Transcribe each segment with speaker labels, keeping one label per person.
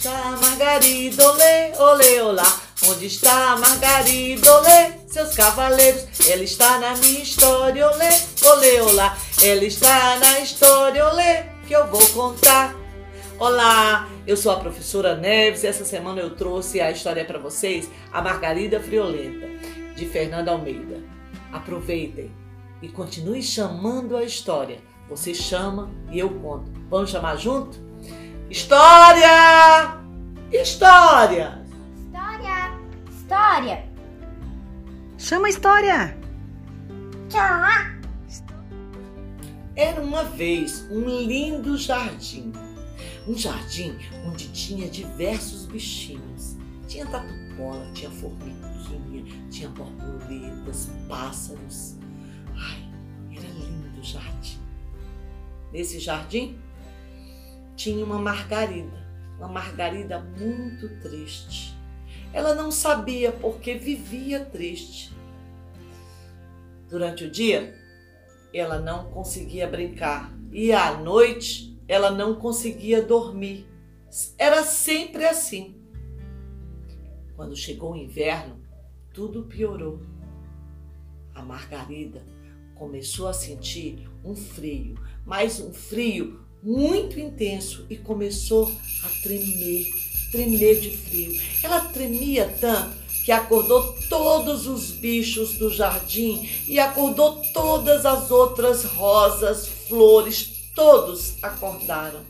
Speaker 1: está Margarida? Olê, olê, olá. Onde está Margarida? Olê, seus cavaleiros. Ela está na minha história. Olê, olê, olá. Ela está na história. Olê, que eu vou contar. Olá, eu sou a professora Neves e essa semana eu trouxe a história para vocês, a Margarida Friolenta, de Fernanda Almeida. Aproveitem e continue chamando a história. Você chama e eu conto. Vamos chamar junto? História! História!
Speaker 2: História! História!
Speaker 3: Chama a história!
Speaker 2: Chama!
Speaker 1: Era uma vez um lindo jardim. Um jardim onde tinha diversos bichinhos. Tinha tatu-bola, tinha formiguinha, tinha borboletas, pássaros. Ai, era lindo o jardim. Nesse jardim tinha uma margarida, uma margarida muito triste. Ela não sabia porque vivia triste. Durante o dia, ela não conseguia brincar e à noite ela não conseguia dormir. Era sempre assim. Quando chegou o inverno, tudo piorou. A Margarida começou a sentir um frio, mas um frio muito intenso e começou a tremer, tremer de frio. Ela tremia tanto que acordou todos os bichos do jardim e acordou todas as outras rosas, flores, todos acordaram.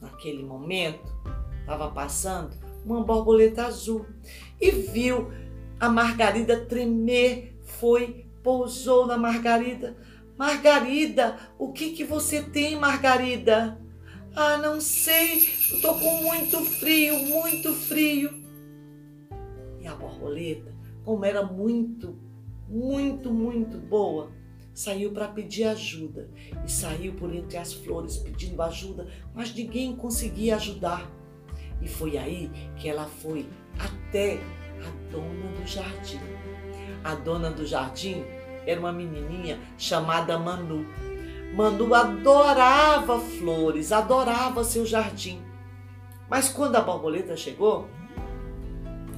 Speaker 1: Naquele momento, estava passando uma borboleta azul e viu a Margarida tremer, foi, pousou na Margarida. Margarida, o que que você tem, Margarida? Ah, não sei, tô com muito frio, muito frio. E a borboleta, como era muito, muito, muito boa, saiu para pedir ajuda e saiu por entre as flores pedindo ajuda, mas ninguém conseguia ajudar. E foi aí que ela foi até a dona do jardim. A dona do jardim era uma menininha chamada Manu. Manu adorava flores, adorava seu jardim. Mas quando a borboleta chegou,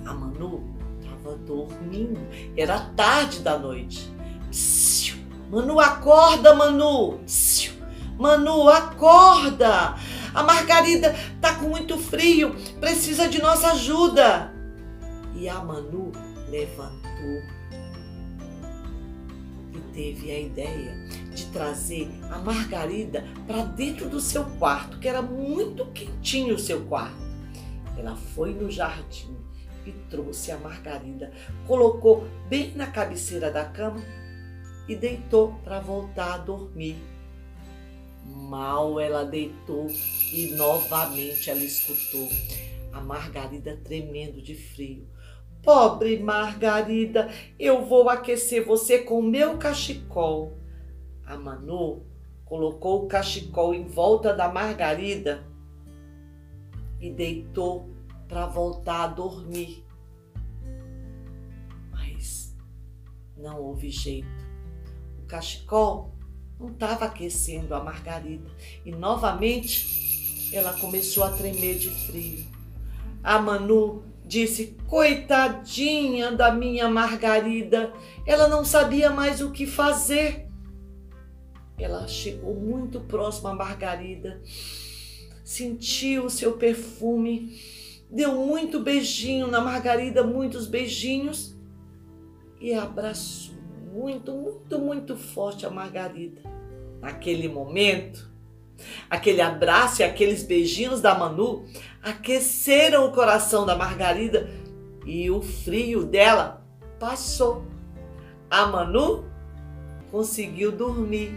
Speaker 1: a Manu estava dormindo. Era tarde da noite. Manu, acorda, Manu! Manu, acorda! A Margarida tá com muito frio, precisa de nossa ajuda. E a Manu levantou e teve a ideia de trazer a Margarida para dentro do seu quarto, que era muito quentinho o seu quarto. Ela foi no jardim e trouxe a Margarida, colocou bem na cabeceira da cama e deitou para voltar a dormir. Mal ela deitou e novamente ela escutou a Margarida tremendo de frio. Pobre Margarida, eu vou aquecer você com meu cachecol. A Manu colocou o cachecol em volta da Margarida e deitou para voltar a dormir. Mas não houve jeito. O cachecol não estava aquecendo a Margarida e novamente ela começou a tremer de frio. A Manu disse: Coitadinha da minha Margarida, ela não sabia mais o que fazer. Ela chegou muito próxima à Margarida, sentiu o seu perfume, deu muito beijinho na Margarida, muitos beijinhos, e abraçou muito, muito, muito forte a Margarida. Naquele momento, aquele abraço e aqueles beijinhos da Manu aqueceram o coração da Margarida e o frio dela passou. A Manu conseguiu dormir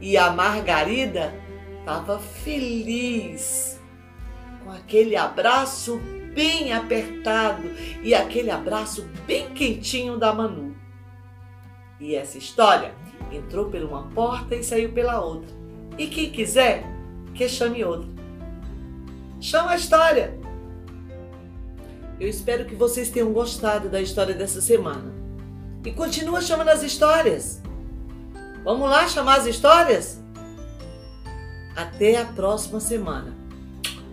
Speaker 1: e a Margarida estava feliz com aquele abraço bem apertado e aquele abraço bem quentinho da Manu. E essa história entrou por uma porta e saiu pela outra. E quem quiser, que chame outra. Chama a história! Eu espero que vocês tenham gostado da história dessa semana. E continua chamando as histórias. Vamos lá chamar as histórias? Até a próxima semana.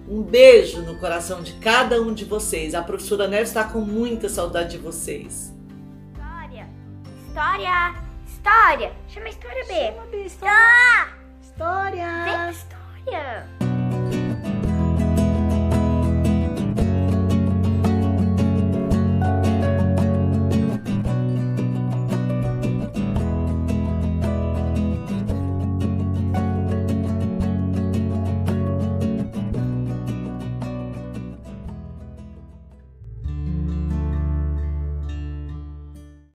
Speaker 1: Um beijo no coração de cada um de vocês. A professora Neves está com muita saudade de vocês.
Speaker 2: História. História. História. Chama a história B.
Speaker 3: Chama B,
Speaker 2: Tá.
Speaker 3: História.
Speaker 2: Vem, história.